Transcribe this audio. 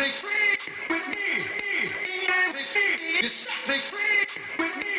They free with me. me and me. You set me free with me.